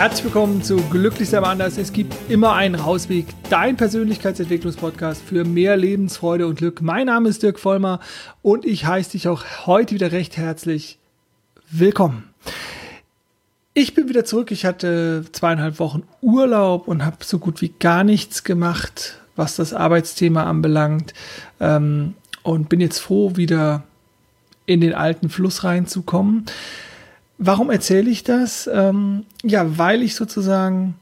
Herzlich willkommen zu Glücklich sein anders. Es gibt immer einen Rausweg. Dein Persönlichkeitsentwicklungspodcast für mehr Lebensfreude und Glück. Mein Name ist Dirk Vollmer und ich heiße dich auch heute wieder recht herzlich willkommen. Ich bin wieder zurück. Ich hatte zweieinhalb Wochen Urlaub und habe so gut wie gar nichts gemacht, was das Arbeitsthema anbelangt. Ähm, und bin jetzt froh, wieder in den alten Fluss reinzukommen. Warum erzähle ich das? Ähm, ja, weil ich sozusagen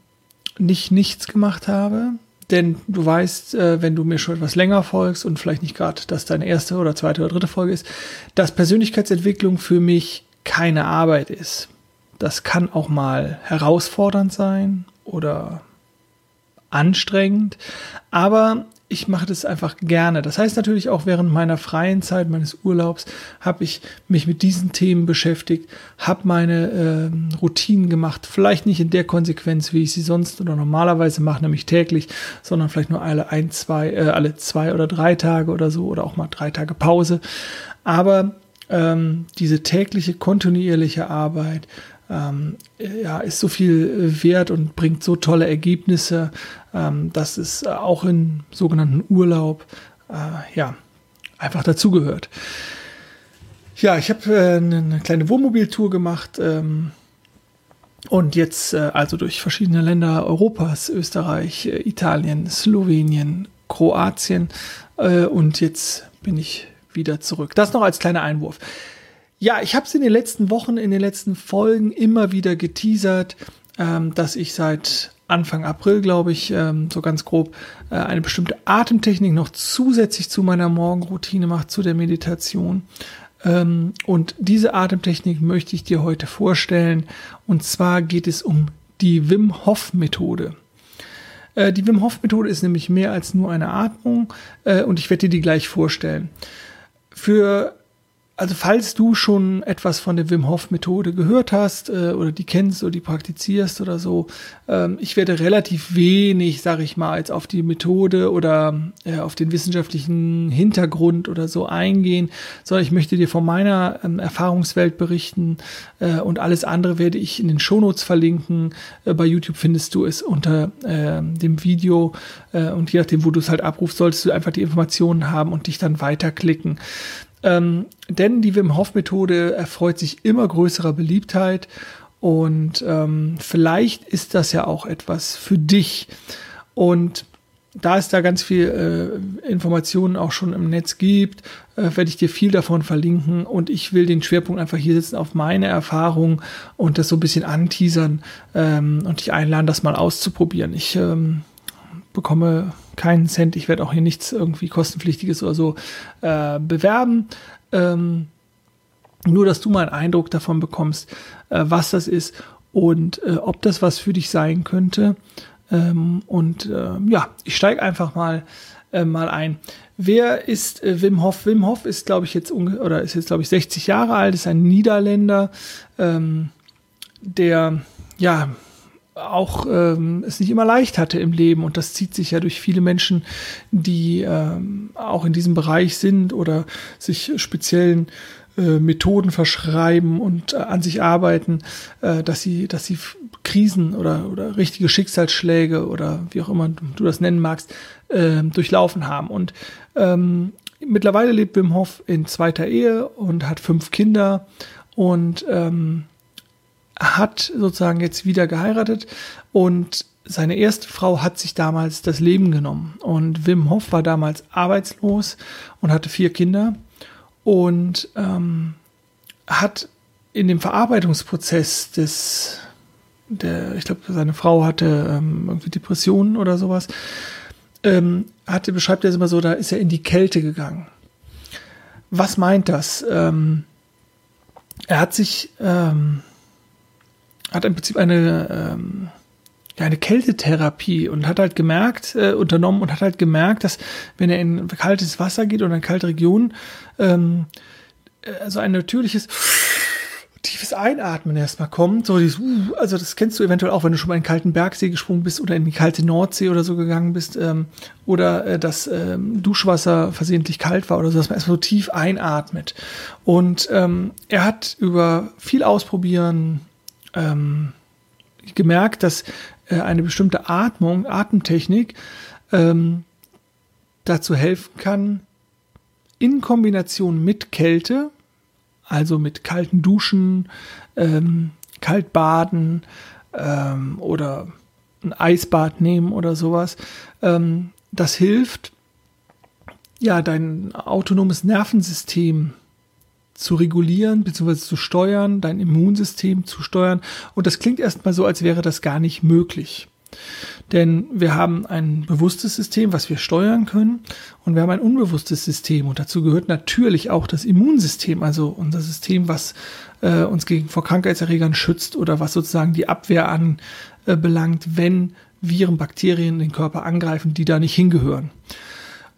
nicht nichts gemacht habe. Denn du weißt, äh, wenn du mir schon etwas länger folgst und vielleicht nicht gerade, dass deine erste oder zweite oder dritte Folge ist, dass Persönlichkeitsentwicklung für mich keine Arbeit ist. Das kann auch mal herausfordernd sein oder anstrengend, aber ich mache das einfach gerne. Das heißt natürlich auch während meiner freien Zeit, meines Urlaubs, habe ich mich mit diesen Themen beschäftigt, habe meine äh, Routinen gemacht. Vielleicht nicht in der Konsequenz, wie ich sie sonst oder normalerweise mache, nämlich täglich, sondern vielleicht nur alle ein, zwei, äh, alle zwei oder drei Tage oder so oder auch mal drei Tage Pause. Aber ähm, diese tägliche, kontinuierliche Arbeit ähm, ja, ist so viel wert und bringt so tolle Ergebnisse, ähm, dass es auch in sogenannten Urlaub äh, ja, einfach dazugehört. Ja, ich habe äh, eine kleine Wohnmobiltour gemacht ähm, und jetzt äh, also durch verschiedene Länder Europas, Österreich, äh, Italien, Slowenien, Kroatien äh, und jetzt bin ich wieder zurück. Das noch als kleiner Einwurf. Ja, ich habe es in den letzten Wochen, in den letzten Folgen immer wieder geteasert, ähm, dass ich seit Anfang April, glaube ich, ähm, so ganz grob, äh, eine bestimmte Atemtechnik noch zusätzlich zu meiner Morgenroutine mache, zu der Meditation. Ähm, und diese Atemtechnik möchte ich dir heute vorstellen. Und zwar geht es um die Wim Hof Methode. Äh, die Wim Hof Methode ist nämlich mehr als nur eine Atmung äh, und ich werde dir die gleich vorstellen. Für also falls du schon etwas von der Wim Hof Methode gehört hast äh, oder die kennst oder die praktizierst oder so, ähm, ich werde relativ wenig, sage ich mal, jetzt auf die Methode oder äh, auf den wissenschaftlichen Hintergrund oder so eingehen, sondern ich möchte dir von meiner ähm, Erfahrungswelt berichten äh, und alles andere werde ich in den Shownotes verlinken. Äh, bei YouTube findest du es unter ähm, dem Video äh, und je nachdem, wo du es halt abrufst, solltest du einfach die Informationen haben und dich dann weiterklicken. Ähm, denn die Wim Hof Methode erfreut sich immer größerer Beliebtheit und ähm, vielleicht ist das ja auch etwas für dich. Und da es da ganz viel äh, Informationen auch schon im Netz gibt, äh, werde ich dir viel davon verlinken und ich will den Schwerpunkt einfach hier setzen auf meine Erfahrung und das so ein bisschen anteasern ähm, und dich einladen, das mal auszuprobieren. Ich ähm, bekomme keinen Cent, ich werde auch hier nichts irgendwie kostenpflichtiges oder so äh, bewerben. Ähm, nur, dass du mal einen Eindruck davon bekommst, äh, was das ist und äh, ob das was für dich sein könnte. Ähm, und äh, ja, ich steige einfach mal äh, mal ein. Wer ist äh, Wim Hof? Wim Hof ist, glaube ich, jetzt oder ist jetzt, glaube ich, 60 Jahre alt, ist ein Niederländer, ähm, der ja auch ähm, es nicht immer leicht hatte im Leben. Und das zieht sich ja durch viele Menschen, die ähm, auch in diesem Bereich sind oder sich speziellen äh, Methoden verschreiben und äh, an sich arbeiten, äh, dass sie, dass sie Krisen oder, oder richtige Schicksalsschläge oder wie auch immer du das nennen magst, äh, durchlaufen haben. Und ähm, mittlerweile lebt Wim Hof in zweiter Ehe und hat fünf Kinder und ähm, hat sozusagen jetzt wieder geheiratet und seine erste Frau hat sich damals das Leben genommen. Und Wim Hof war damals arbeitslos und hatte vier Kinder und ähm, hat in dem Verarbeitungsprozess des, der, ich glaube, seine Frau hatte ähm, irgendwie Depressionen oder sowas, ähm, hatte, beschreibt er es immer so, da ist er in die Kälte gegangen. Was meint das? Ähm, er hat sich ähm, hat im Prinzip eine, ähm, ja, eine Kältetherapie und hat halt gemerkt, äh, unternommen und hat halt gemerkt, dass wenn er in kaltes Wasser geht oder in kalte Regionen, ähm, also ein natürliches tiefes Einatmen erstmal kommt. So dieses, uh, also das kennst du eventuell auch, wenn du schon mal in den kalten Bergsee gesprungen bist oder in die kalte Nordsee oder so gegangen bist ähm, oder äh, das ähm, Duschwasser versehentlich kalt war oder so, dass man erstmal so tief einatmet. Und ähm, er hat über viel ausprobieren, ähm, gemerkt, dass äh, eine bestimmte Atmung, Atemtechnik ähm, dazu helfen kann, in Kombination mit Kälte, also mit kalten Duschen, ähm, Kaltbaden ähm, oder ein Eisbad nehmen oder sowas, ähm, das hilft, ja, dein autonomes Nervensystem zu regulieren bzw. zu steuern, dein Immunsystem zu steuern. Und das klingt erstmal so, als wäre das gar nicht möglich. Denn wir haben ein bewusstes System, was wir steuern können, und wir haben ein unbewusstes System. Und dazu gehört natürlich auch das Immunsystem, also unser System, was äh, uns gegen vor Krankheitserregern schützt oder was sozusagen die Abwehr anbelangt, äh, wenn Viren, Bakterien den Körper angreifen, die da nicht hingehören.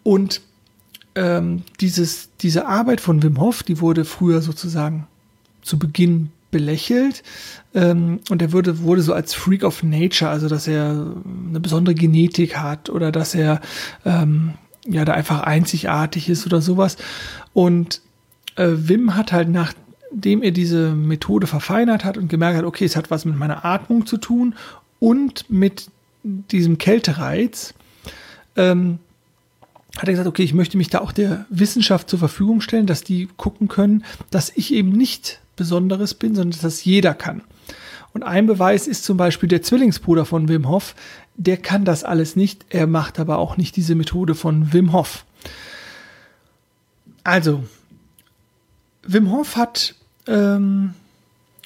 Und ähm, dieses, diese Arbeit von Wim Hof, die wurde früher sozusagen zu Beginn belächelt ähm, und er wurde, wurde so als Freak of Nature, also dass er eine besondere Genetik hat oder dass er ähm, ja da einfach einzigartig ist oder sowas. Und äh, Wim hat halt nachdem er diese Methode verfeinert hat und gemerkt hat, okay, es hat was mit meiner Atmung zu tun und mit diesem Kältereiz, ähm, hat er gesagt, okay, ich möchte mich da auch der Wissenschaft zur Verfügung stellen, dass die gucken können, dass ich eben nicht Besonderes bin, sondern dass das jeder kann. Und ein Beweis ist zum Beispiel der Zwillingsbruder von Wim Hof. Der kann das alles nicht. Er macht aber auch nicht diese Methode von Wim Hof. Also, Wim Hof hat ähm,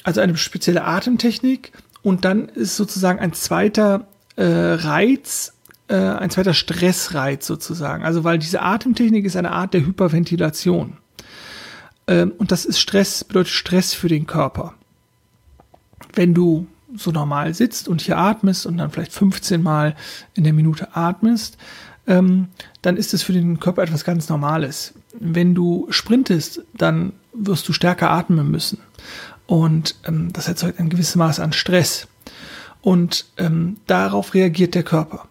also eine spezielle Atemtechnik und dann ist sozusagen ein zweiter äh, Reiz äh, ein zweiter Stressreiz sozusagen. Also weil diese Atemtechnik ist eine Art der Hyperventilation. Ähm, und das ist Stress, bedeutet Stress für den Körper. Wenn du so normal sitzt und hier atmest und dann vielleicht 15 Mal in der Minute atmest, ähm, dann ist es für den Körper etwas ganz Normales. Wenn du sprintest, dann wirst du stärker atmen müssen. Und ähm, das erzeugt ein gewisses Maß an Stress. Und ähm, darauf reagiert der Körper.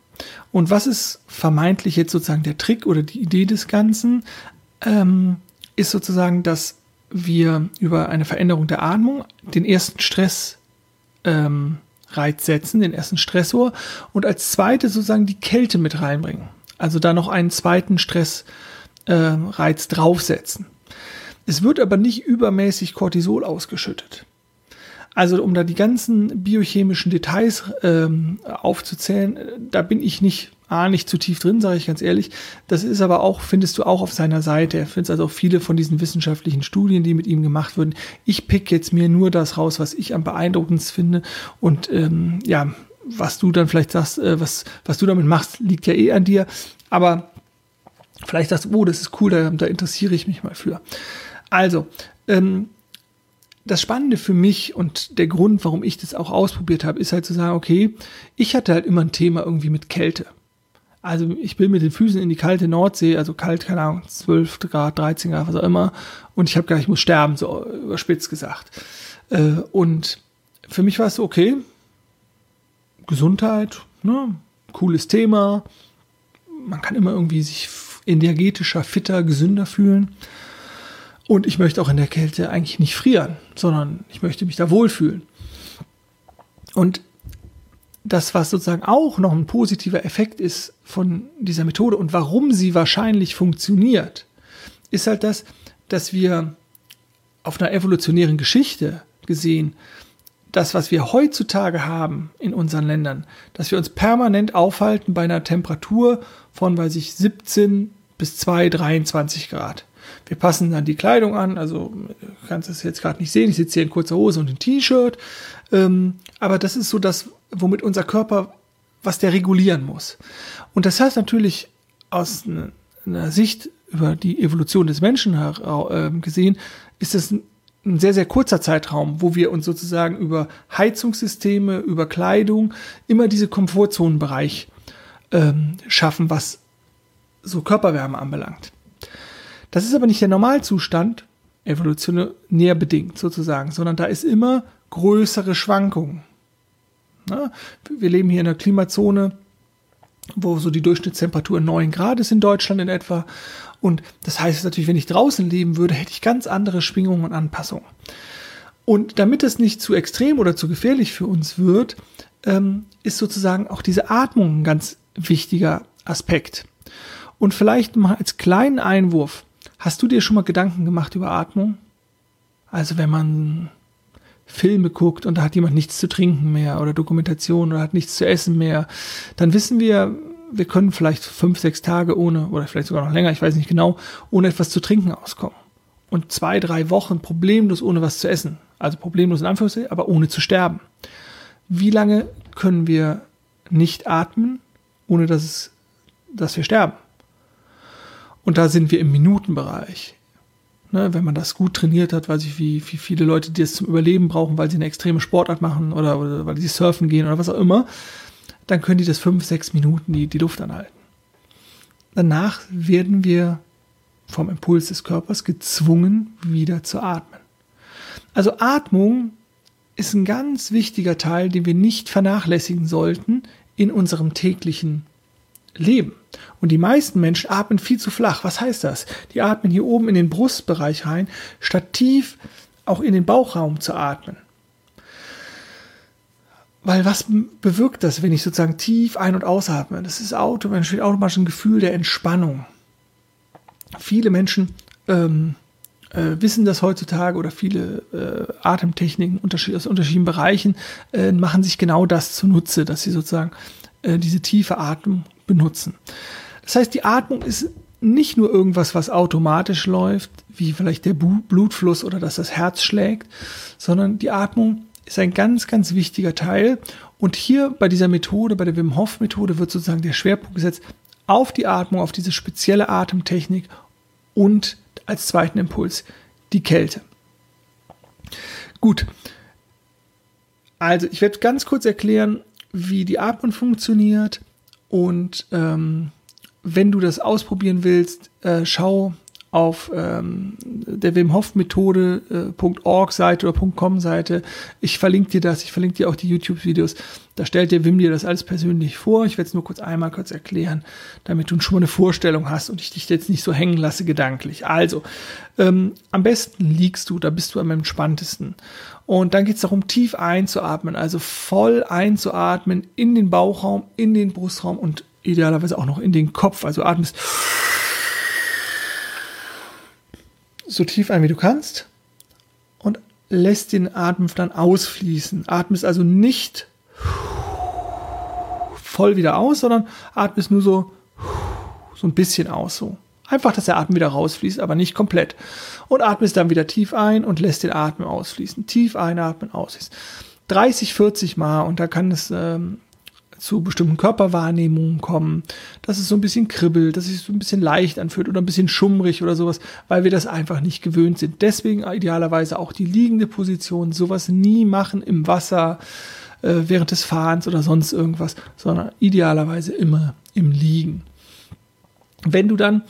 Und was ist vermeintlich jetzt sozusagen der Trick oder die Idee des Ganzen? Ähm, ist sozusagen, dass wir über eine Veränderung der Atmung den ersten Stress ähm, setzen, den ersten Stressor und als zweite sozusagen die Kälte mit reinbringen. Also da noch einen zweiten Stressreiz äh, draufsetzen. Es wird aber nicht übermäßig Cortisol ausgeschüttet. Also um da die ganzen biochemischen Details ähm, aufzuzählen, da bin ich nicht, ah, nicht zu tief drin, sage ich ganz ehrlich. Das ist aber auch, findest du auch auf seiner Seite. Er findet also auch viele von diesen wissenschaftlichen Studien, die mit ihm gemacht wurden. Ich pick jetzt mir nur das raus, was ich am beeindruckendsten finde. Und ähm, ja, was du dann vielleicht sagst, äh, was, was du damit machst, liegt ja eh an dir. Aber vielleicht sagst du, oh, das ist cool, da, da interessiere ich mich mal für. Also, ähm, das Spannende für mich und der Grund, warum ich das auch ausprobiert habe, ist halt zu sagen, okay, ich hatte halt immer ein Thema irgendwie mit Kälte. Also ich bin mit den Füßen in die kalte Nordsee, also kalt, keine Ahnung, 12 Grad, 13 Grad, was auch immer. Und ich habe gedacht, ich muss sterben, so überspitzt gesagt. Äh, und für mich war es okay, Gesundheit, ne, cooles Thema. Man kann immer irgendwie sich energetischer, fitter, gesünder fühlen. Und ich möchte auch in der Kälte eigentlich nicht frieren, sondern ich möchte mich da wohlfühlen. Und das, was sozusagen auch noch ein positiver Effekt ist von dieser Methode und warum sie wahrscheinlich funktioniert, ist halt das, dass wir auf einer evolutionären Geschichte gesehen, das, was wir heutzutage haben in unseren Ländern, dass wir uns permanent aufhalten bei einer Temperatur von, weiß ich, 17 bis 2, 23 Grad. Wir passen dann die Kleidung an, also du kannst es jetzt gerade nicht sehen, ich sitze hier in kurzer Hose und in T-Shirt, ähm, aber das ist so das, womit unser Körper, was der regulieren muss. Und das heißt natürlich aus einer Sicht über die Evolution des Menschen äh, gesehen, ist es ein, ein sehr, sehr kurzer Zeitraum, wo wir uns sozusagen über Heizungssysteme, über Kleidung immer diese Komfortzonenbereich ähm, schaffen, was so Körperwärme anbelangt. Das ist aber nicht der Normalzustand, evolutionär bedingt sozusagen, sondern da ist immer größere Schwankungen. Na, wir leben hier in einer Klimazone, wo so die Durchschnittstemperatur 9 Grad ist in Deutschland in etwa. Und das heißt natürlich, wenn ich draußen leben würde, hätte ich ganz andere Schwingungen und Anpassungen. Und damit es nicht zu extrem oder zu gefährlich für uns wird, ähm, ist sozusagen auch diese Atmung ein ganz wichtiger Aspekt. Und vielleicht mal als kleinen Einwurf, hast du dir schon mal Gedanken gemacht über Atmung? Also wenn man Filme guckt und da hat jemand nichts zu trinken mehr oder Dokumentation oder hat nichts zu essen mehr, dann wissen wir, wir können vielleicht fünf, sechs Tage ohne, oder vielleicht sogar noch länger, ich weiß nicht genau, ohne etwas zu trinken auskommen. Und zwei, drei Wochen problemlos ohne was zu essen. Also problemlos in Anführungszeichen, aber ohne zu sterben. Wie lange können wir nicht atmen, ohne dass, es, dass wir sterben? Und da sind wir im Minutenbereich. Ne, wenn man das gut trainiert hat, weiß ich, wie, wie viele Leute, die es zum Überleben brauchen, weil sie eine extreme Sportart machen oder, oder weil sie surfen gehen oder was auch immer, dann können die das fünf, sechs Minuten die, die Luft anhalten. Danach werden wir vom Impuls des Körpers gezwungen, wieder zu atmen. Also Atmung ist ein ganz wichtiger Teil, den wir nicht vernachlässigen sollten in unserem täglichen Leben. Und die meisten Menschen atmen viel zu flach. Was heißt das? Die atmen hier oben in den Brustbereich rein, statt tief auch in den Bauchraum zu atmen. Weil was bewirkt das, wenn ich sozusagen tief ein- und ausatme? Das ist automatisch, automatisch ein Gefühl der Entspannung. Viele Menschen ähm, äh, wissen das heutzutage oder viele äh, Atemtechniken aus unterschiedlichen Bereichen äh, machen sich genau das zunutze, dass sie sozusagen äh, diese tiefe Atmung benutzen. Das heißt, die Atmung ist nicht nur irgendwas, was automatisch läuft, wie vielleicht der Blutfluss oder dass das Herz schlägt, sondern die Atmung ist ein ganz, ganz wichtiger Teil. Und hier bei dieser Methode, bei der Wim Hof Methode, wird sozusagen der Schwerpunkt gesetzt auf die Atmung, auf diese spezielle Atemtechnik und als zweiten Impuls die Kälte. Gut. Also, ich werde ganz kurz erklären, wie die Atmung funktioniert und ähm, wenn du das ausprobieren willst, äh, schau auf ähm, der Wim Hof Methode.org äh, Seite oder .com Seite. Ich verlinke dir das, ich verlinke dir auch die YouTube Videos. Da stellt der Wim dir das alles persönlich vor. Ich werde es nur kurz einmal kurz erklären, damit du schon mal eine Vorstellung hast und ich dich jetzt nicht so hängen lasse gedanklich. Also, ähm, am besten liegst du, da bist du am entspanntesten. Und dann geht es darum, tief einzuatmen, also voll einzuatmen in den Bauchraum, in den Brustraum und idealerweise auch noch in den Kopf. Also atmest so tief ein, wie du kannst und lässt den Atem dann ausfließen. Atmest also nicht voll wieder aus, sondern atmest nur so, so ein bisschen aus, so. Einfach, dass der Atem wieder rausfließt, aber nicht komplett. Und atmest dann wieder tief ein und lässt den Atem ausfließen. Tief einatmen, ausfließen. 30, 40 Mal und da kann es ähm, zu bestimmten Körperwahrnehmungen kommen, dass es so ein bisschen kribbelt, dass es sich so ein bisschen leicht anfühlt oder ein bisschen schummrig oder sowas, weil wir das einfach nicht gewöhnt sind. Deswegen idealerweise auch die liegende Position, sowas nie machen im Wasser äh, während des Fahrens oder sonst irgendwas, sondern idealerweise immer im Liegen. Wenn du dann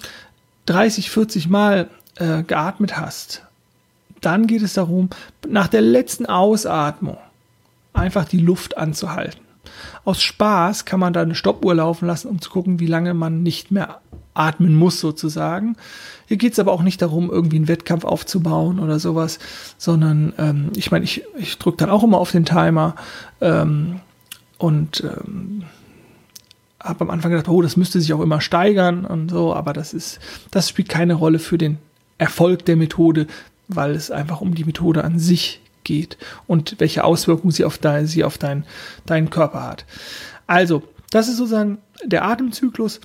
30, 40 Mal äh, geatmet hast, dann geht es darum, nach der letzten Ausatmung einfach die Luft anzuhalten. Aus Spaß kann man da eine Stoppuhr laufen lassen, um zu gucken, wie lange man nicht mehr atmen muss sozusagen. Hier geht es aber auch nicht darum, irgendwie einen Wettkampf aufzubauen oder sowas, sondern ähm, ich meine, ich, ich drücke dann auch immer auf den Timer ähm, und ähm, habe am Anfang gedacht, oh, das müsste sich auch immer steigern und so, aber das ist, das spielt keine Rolle für den Erfolg der Methode, weil es einfach um die Methode an sich geht und welche Auswirkungen sie auf, dein, sie auf dein, deinen Körper hat. Also, das ist sozusagen der Atemzyklus.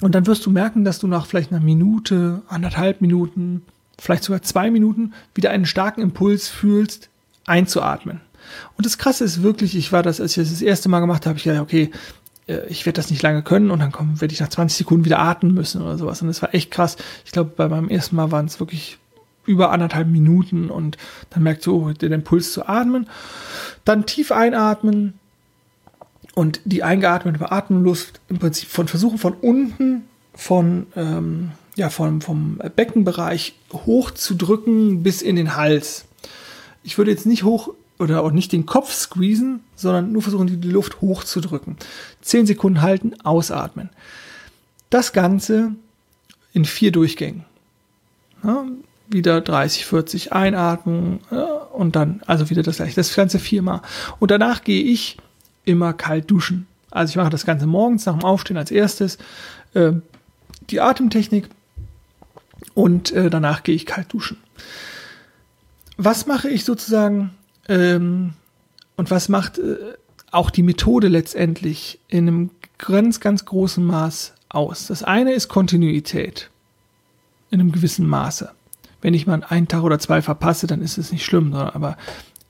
Und dann wirst du merken, dass du nach vielleicht einer Minute, anderthalb Minuten, vielleicht sogar zwei Minuten wieder einen starken Impuls fühlst, einzuatmen. Und das Krasse ist wirklich, ich war das, als ich das das erste Mal gemacht habe, ich dachte, okay, ich werde das nicht lange können und dann werde ich nach 20 Sekunden wieder atmen müssen oder sowas. Und das war echt krass. Ich glaube, bei meinem ersten Mal waren es wirklich über anderthalb Minuten und dann merkst du oh, den Impuls zu atmen. Dann tief einatmen und die eingeatmete Atemluft im Prinzip von versuchen von unten von ähm, ja vom, vom Beckenbereich hoch zu drücken bis in den Hals. Ich würde jetzt nicht hoch oder auch nicht den Kopf squeezen, sondern nur versuchen, die, Luft hochzudrücken. Zehn Sekunden halten, ausatmen. Das Ganze in vier Durchgängen. Ja, wieder 30, 40 Einatmungen äh, und dann also wieder das gleiche. Das Ganze viermal. Und danach gehe ich immer kalt duschen. Also ich mache das Ganze morgens nach dem Aufstehen als erstes. Äh, die Atemtechnik und äh, danach gehe ich kalt duschen. Was mache ich sozusagen ähm, und was macht äh, auch die Methode letztendlich in einem ganz, ganz großen Maß aus? Das eine ist Kontinuität in einem gewissen Maße. Wenn ich mal einen Tag oder zwei verpasse, dann ist es nicht schlimm, aber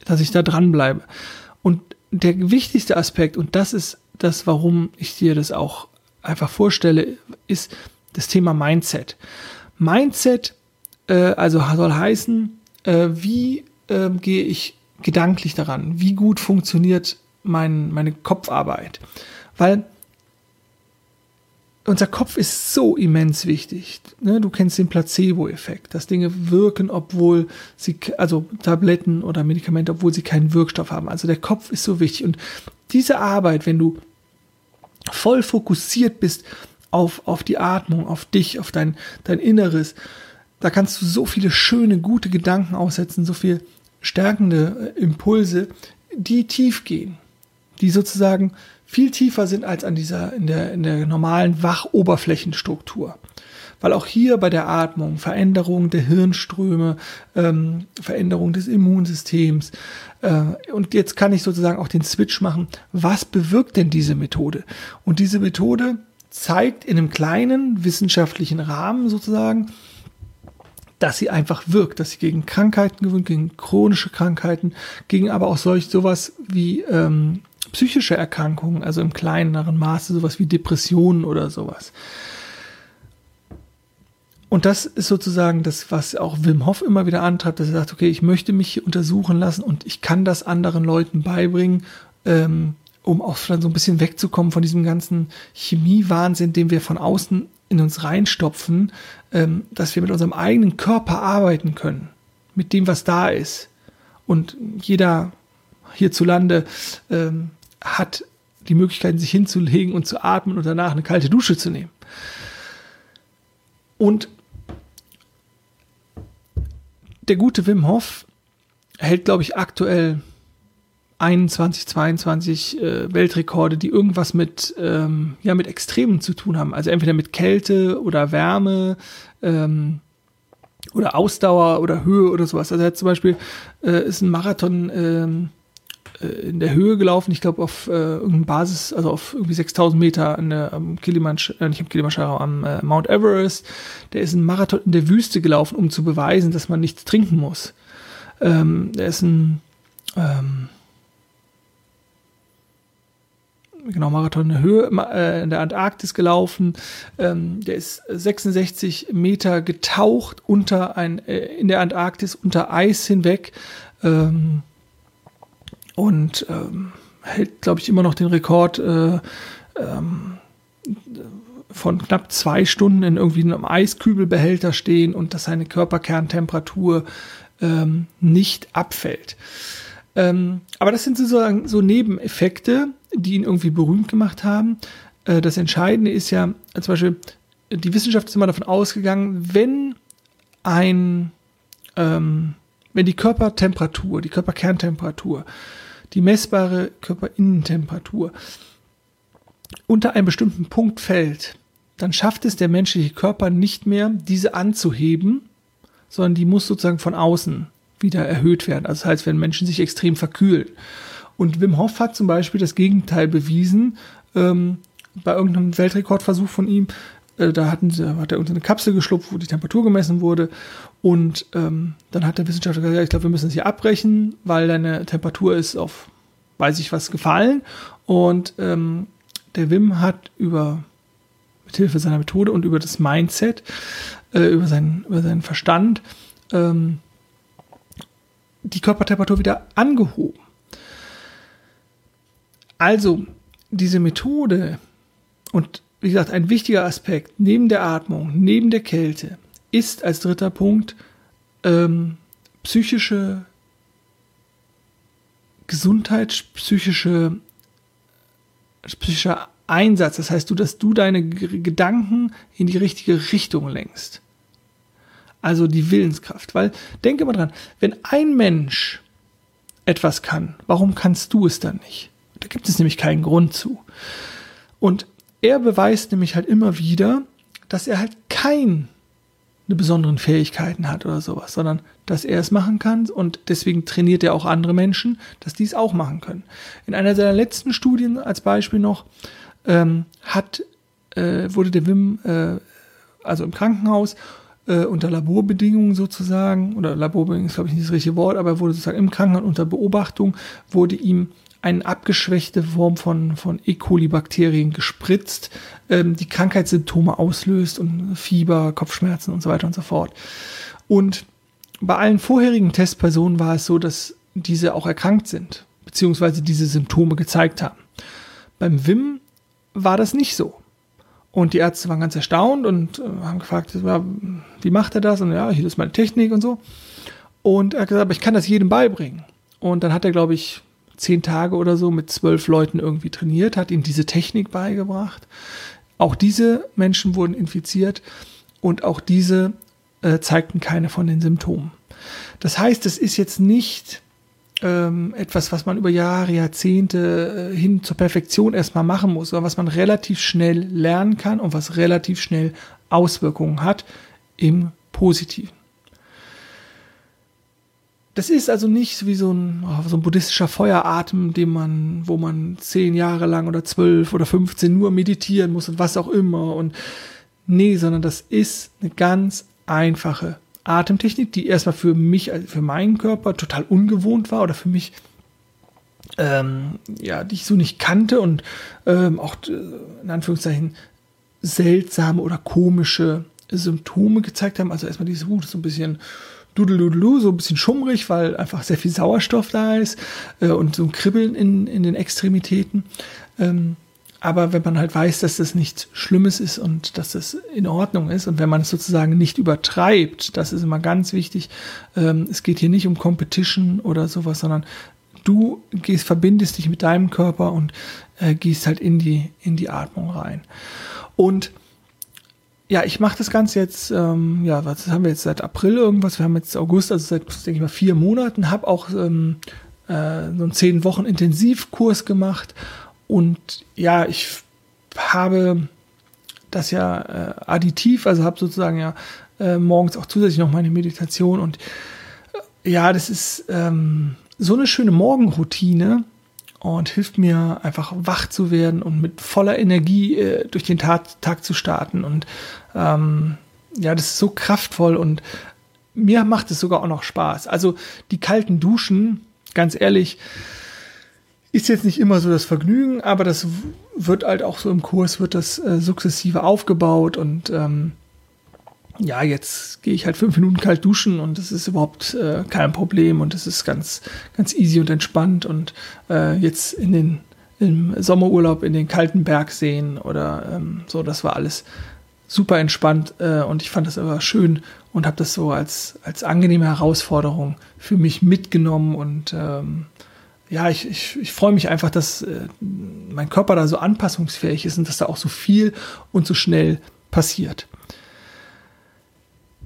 dass ich da dranbleibe. Und der wichtigste Aspekt, und das ist das, warum ich dir das auch einfach vorstelle, ist das Thema Mindset. Mindset, äh, also soll heißen, äh, wie äh, gehe ich gedanklich daran? Wie gut funktioniert mein, meine Kopfarbeit? Weil unser Kopf ist so immens wichtig. Ne? Du kennst den Placebo-Effekt, dass Dinge wirken, obwohl sie, also Tabletten oder Medikamente, obwohl sie keinen Wirkstoff haben. Also der Kopf ist so wichtig. Und diese Arbeit, wenn du voll fokussiert bist auf, auf die Atmung, auf dich, auf dein, dein Inneres, da kannst du so viele schöne, gute Gedanken aussetzen, so viel stärkende äh, Impulse, die tief gehen, die sozusagen viel tiefer sind als an dieser, in der, in der normalen Wachoberflächenstruktur. Weil auch hier bei der Atmung Veränderung der Hirnströme, ähm, Veränderung des Immunsystems, äh, und jetzt kann ich sozusagen auch den Switch machen. Was bewirkt denn diese Methode? Und diese Methode zeigt in einem kleinen wissenschaftlichen Rahmen sozusagen, dass sie einfach wirkt, dass sie gegen Krankheiten gewinnt, gegen chronische Krankheiten, gegen aber auch solch sowas wie ähm, psychische Erkrankungen, also im kleineren Maße sowas wie Depressionen oder sowas. Und das ist sozusagen das, was auch Wim Hof immer wieder antreibt, dass er sagt, okay, ich möchte mich hier untersuchen lassen und ich kann das anderen Leuten beibringen, ähm, um auch so ein bisschen wegzukommen von diesem ganzen Chemiewahnsinn, den wir von außen in uns reinstopfen, ähm, dass wir mit unserem eigenen Körper arbeiten können, mit dem, was da ist. Und jeder hierzulande ähm, hat die Möglichkeit, sich hinzulegen und zu atmen und danach eine kalte Dusche zu nehmen. Und der gute Wim Hof hält, glaube ich, aktuell 21, 22 äh, Weltrekorde, die irgendwas mit, ähm, ja, mit Extremen zu tun haben. Also entweder mit Kälte oder Wärme ähm, oder Ausdauer oder Höhe oder sowas. Also er hat zum Beispiel äh, ist ein Marathon ähm, äh, in der Höhe gelaufen, ich glaube auf äh, irgendeiner Basis, also auf irgendwie 6000 Meter an der, am Kilimanjaro, äh, nicht am Kilimanjaro, am äh, Mount Everest. Der ist ein Marathon in der Wüste gelaufen, um zu beweisen, dass man nichts trinken muss. Ähm, der ist ein ähm, genau, Marathon in der Höhe, äh, in der Antarktis gelaufen. Ähm, der ist 66 Meter getaucht unter ein, äh, in der Antarktis unter Eis hinweg. Ähm, und ähm, hält, glaube ich, immer noch den Rekord äh, von knapp zwei Stunden in irgendwie einem Eiskübelbehälter stehen und dass seine Körperkerntemperatur nicht abfällt. Aber das sind sozusagen so Nebeneffekte, die ihn irgendwie berühmt gemacht haben. Äh, das Entscheidende ist ja, zum Beispiel, die Wissenschaft ist immer davon ausgegangen, wenn ein, ähm, wenn die Körpertemperatur, die Körperkerntemperatur, die messbare Körperinnentemperatur unter einem bestimmten Punkt fällt, dann schafft es der menschliche Körper nicht mehr, diese anzuheben, sondern die muss sozusagen von außen wieder erhöht werden. Also das heißt, wenn Menschen sich extrem verkühlen. Und Wim Hof hat zum Beispiel das Gegenteil bewiesen. Ähm, bei irgendeinem Weltrekordversuch von ihm, äh, da hatten sie, hat er unter eine Kapsel geschlupft, wo die Temperatur gemessen wurde. Und ähm, dann hat der Wissenschaftler gesagt, ja, ich glaube, wir müssen es hier abbrechen, weil deine Temperatur ist auf, weiß ich was, gefallen. Und ähm, der Wim hat über mit Hilfe seiner Methode und über das Mindset, äh, über, seinen, über seinen Verstand, ähm, die Körpertemperatur wieder angehoben. Also, diese Methode und wie gesagt, ein wichtiger Aspekt neben der Atmung, neben der Kälte, ist als dritter Punkt ähm, psychische Gesundheit, psychische, psychischer Einsatz. Das heißt, du, dass du deine Gedanken in die richtige Richtung lenkst. Also die Willenskraft. Weil, denke mal dran, wenn ein Mensch etwas kann, warum kannst du es dann nicht? Da gibt es nämlich keinen Grund zu. Und er beweist nämlich halt immer wieder, dass er halt keine besonderen Fähigkeiten hat oder sowas, sondern dass er es machen kann und deswegen trainiert er auch andere Menschen, dass die es auch machen können. In einer seiner letzten Studien als Beispiel noch ähm, hat äh, wurde der Wim äh, also im Krankenhaus äh, unter Laborbedingungen sozusagen, oder Laborbedingungen ist glaube ich nicht das richtige Wort, aber er wurde sozusagen im Krankenhaus unter Beobachtung, wurde ihm eine abgeschwächte Form von, von E. coli-Bakterien gespritzt, ähm, die Krankheitssymptome auslöst und Fieber, Kopfschmerzen und so weiter und so fort. Und bei allen vorherigen Testpersonen war es so, dass diese auch erkrankt sind, beziehungsweise diese Symptome gezeigt haben. Beim WIM war das nicht so. Und die Ärzte waren ganz erstaunt und äh, haben gefragt, wie macht er das? Und ja, hier ist meine Technik und so. Und er hat gesagt, aber ich kann das jedem beibringen. Und dann hat er, glaube ich, zehn Tage oder so mit zwölf Leuten irgendwie trainiert, hat ihnen diese Technik beigebracht. Auch diese Menschen wurden infiziert und auch diese äh, zeigten keine von den Symptomen. Das heißt, es ist jetzt nicht ähm, etwas, was man über Jahre, Jahrzehnte äh, hin zur Perfektion erstmal machen muss, sondern was man relativ schnell lernen kann und was relativ schnell Auswirkungen hat im Positiven. Das ist also nicht wie so ein, oh, so ein buddhistischer Feueratem, den man, wo man zehn Jahre lang oder zwölf oder 15 nur meditieren muss und was auch immer und nee, sondern das ist eine ganz einfache Atemtechnik, die erstmal für mich, also für meinen Körper total ungewohnt war oder für mich, ähm, ja, die ich so nicht kannte und ähm, auch äh, in Anführungszeichen seltsame oder komische Symptome gezeigt haben. Also erstmal dieses Wut, so ein bisschen Dudeludelu, so ein bisschen schummrig, weil einfach sehr viel Sauerstoff da ist äh, und so ein Kribbeln in, in den Extremitäten. Ähm, aber wenn man halt weiß, dass das nichts Schlimmes ist und dass das in Ordnung ist und wenn man es sozusagen nicht übertreibt, das ist immer ganz wichtig. Ähm, es geht hier nicht um Competition oder sowas, sondern du gehst, verbindest dich mit deinem Körper und äh, gehst halt in die, in die Atmung rein. Und ja, ich mache das Ganze jetzt, ähm, ja, was haben wir jetzt seit April irgendwas? Wir haben jetzt August, also seit, denke ich mal, vier Monaten, habe auch ähm, äh, so einen zehn Wochen Intensivkurs gemacht. Und ja, ich habe das ja äh, additiv, also habe sozusagen ja äh, morgens auch zusätzlich noch meine Meditation. Und äh, ja, das ist ähm, so eine schöne Morgenroutine und hilft mir einfach wach zu werden und mit voller Energie äh, durch den Tag, Tag zu starten und ähm, ja, das ist so kraftvoll und mir macht es sogar auch noch Spaß. Also die kalten Duschen, ganz ehrlich, ist jetzt nicht immer so das Vergnügen, aber das wird halt auch so im Kurs, wird das äh, sukzessive aufgebaut und ähm, ja, jetzt gehe ich halt fünf Minuten kalt duschen und das ist überhaupt äh, kein Problem und es ist ganz, ganz easy und entspannt und äh, jetzt in den im Sommerurlaub in den kalten Bergseen oder ähm, so, das war alles super entspannt äh, und ich fand das aber schön und habe das so als, als angenehme Herausforderung für mich mitgenommen und ähm, ja, ich, ich, ich freue mich einfach, dass äh, mein Körper da so anpassungsfähig ist und dass da auch so viel und so schnell passiert.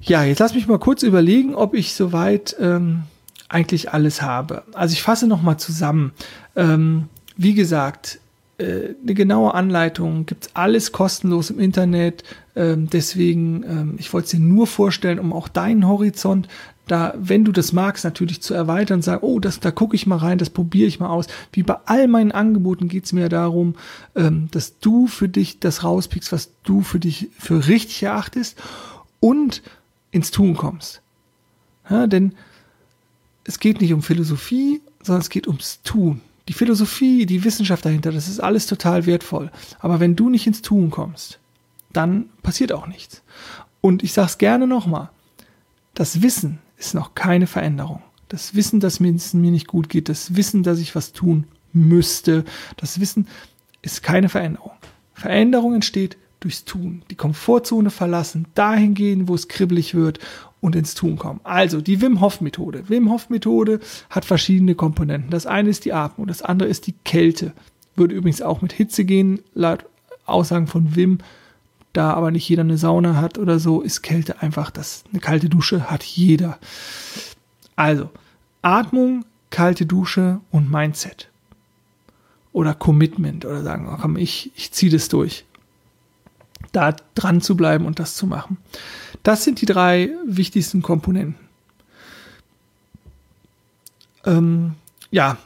Ja, jetzt lass mich mal kurz überlegen, ob ich soweit ähm, eigentlich alles habe. Also ich fasse nochmal zusammen. Ähm, wie gesagt, äh, eine genaue Anleitung gibt es alles kostenlos im Internet. Ähm, deswegen, ähm, ich wollte es dir nur vorstellen, um auch deinen Horizont da, wenn du das magst, natürlich zu erweitern, sagen, oh, das, da gucke ich mal rein, das probiere ich mal aus. Wie bei all meinen Angeboten geht es mir darum, ähm, dass du für dich das rauspickst, was du für dich für richtig erachtest und ins Tun kommst. Ja, denn es geht nicht um Philosophie, sondern es geht ums Tun. Die Philosophie, die Wissenschaft dahinter, das ist alles total wertvoll. Aber wenn du nicht ins Tun kommst, dann passiert auch nichts. Und ich sage es gerne nochmal, das Wissen ist noch keine Veränderung. Das Wissen, dass mir, mir nicht gut geht, das Wissen, dass ich was tun müsste, das Wissen ist keine Veränderung. Veränderung entsteht durchs Tun. Die Komfortzone verlassen, dahin gehen, wo es kribbelig wird und ins Tun kommen. Also die Wim Hof Methode. Wim Hof Methode hat verschiedene Komponenten. Das eine ist die Atmung, das andere ist die Kälte. Würde übrigens auch mit Hitze gehen, laut Aussagen von Wim da aber nicht jeder eine Sauna hat oder so, ist Kälte einfach das. Eine kalte Dusche hat jeder. Also, Atmung, kalte Dusche und Mindset. Oder Commitment oder sagen, komm, ich, ich ziehe das durch. Da dran zu bleiben und das zu machen. Das sind die drei wichtigsten Komponenten. Ähm, ja,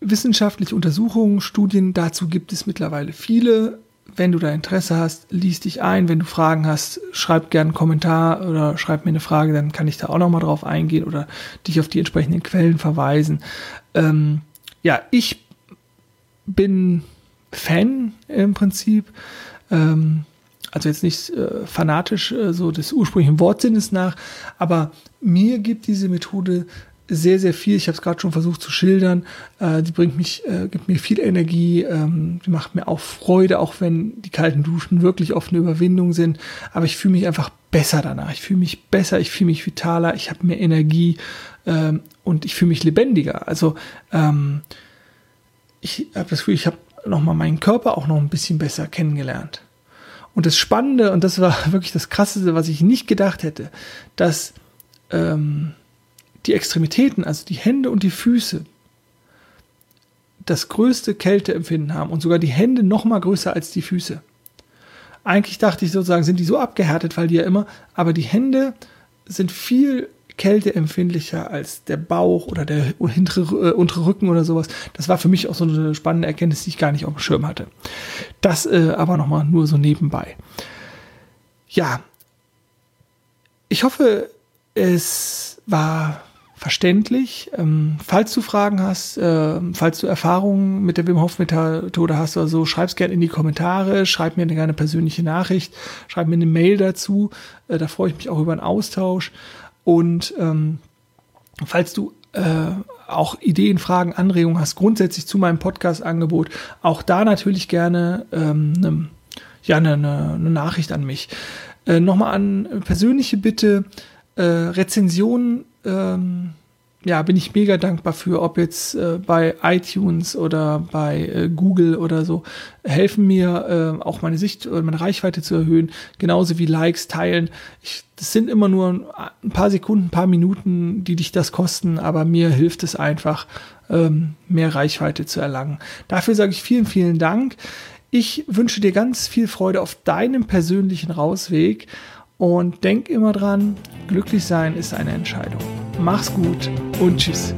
wissenschaftliche Untersuchungen, Studien dazu gibt es mittlerweile viele. Wenn du da Interesse hast, liest dich ein. Wenn du Fragen hast, schreib gerne einen Kommentar oder schreib mir eine Frage, dann kann ich da auch nochmal drauf eingehen oder dich auf die entsprechenden Quellen verweisen. Ähm, ja, ich bin Fan im Prinzip. Ähm, also jetzt nicht äh, fanatisch äh, so des ursprünglichen Wortsinnes nach, aber mir gibt diese Methode sehr, sehr viel. Ich habe es gerade schon versucht zu schildern. Äh, die bringt mich, äh, gibt mir viel Energie, ähm, die macht mir auch Freude, auch wenn die kalten Duschen wirklich oft eine Überwindung sind. Aber ich fühle mich einfach besser danach. Ich fühle mich besser, ich fühle mich vitaler, ich habe mehr Energie ähm, und ich fühle mich lebendiger. Also ähm, ich habe das Gefühl, ich habe nochmal meinen Körper auch noch ein bisschen besser kennengelernt. Und das Spannende, und das war wirklich das Krasseste, was ich nicht gedacht hätte, dass ähm, die Extremitäten, also die Hände und die Füße, das größte Kälteempfinden haben und sogar die Hände noch mal größer als die Füße. Eigentlich dachte ich sozusagen, sind die so abgehärtet, weil die ja immer, aber die Hände sind viel kälteempfindlicher als der Bauch oder der hintere, äh, untere Rücken oder sowas. Das war für mich auch so eine spannende Erkenntnis, die ich gar nicht auf dem Schirm hatte. Das äh, aber nochmal nur so nebenbei. Ja, ich hoffe, es war verständlich. Ähm, falls du Fragen hast, äh, falls du Erfahrungen mit der Wim Hof Methode hast oder so, schreib es gerne in die Kommentare, schreib mir eine, eine persönliche Nachricht, schreib mir eine Mail dazu. Äh, da freue ich mich auch über einen Austausch. Und ähm, falls du äh, auch Ideen, Fragen, Anregungen hast, grundsätzlich zu meinem Podcast-Angebot, auch da natürlich gerne ähm, ne, ja, eine, eine Nachricht an mich. Äh, Nochmal an persönliche Bitte, äh, Rezensionen ähm, ja, bin ich mega dankbar für, ob jetzt äh, bei iTunes oder bei äh, Google oder so, helfen mir äh, auch meine Sicht oder meine Reichweite zu erhöhen, genauso wie Likes, Teilen. Ich, das sind immer nur ein paar Sekunden, ein paar Minuten, die dich das kosten, aber mir hilft es einfach, ähm, mehr Reichweite zu erlangen. Dafür sage ich vielen, vielen Dank. Ich wünsche dir ganz viel Freude auf deinem persönlichen Rausweg und denk immer dran, glücklich sein ist eine Entscheidung. Mach's gut und tschüss.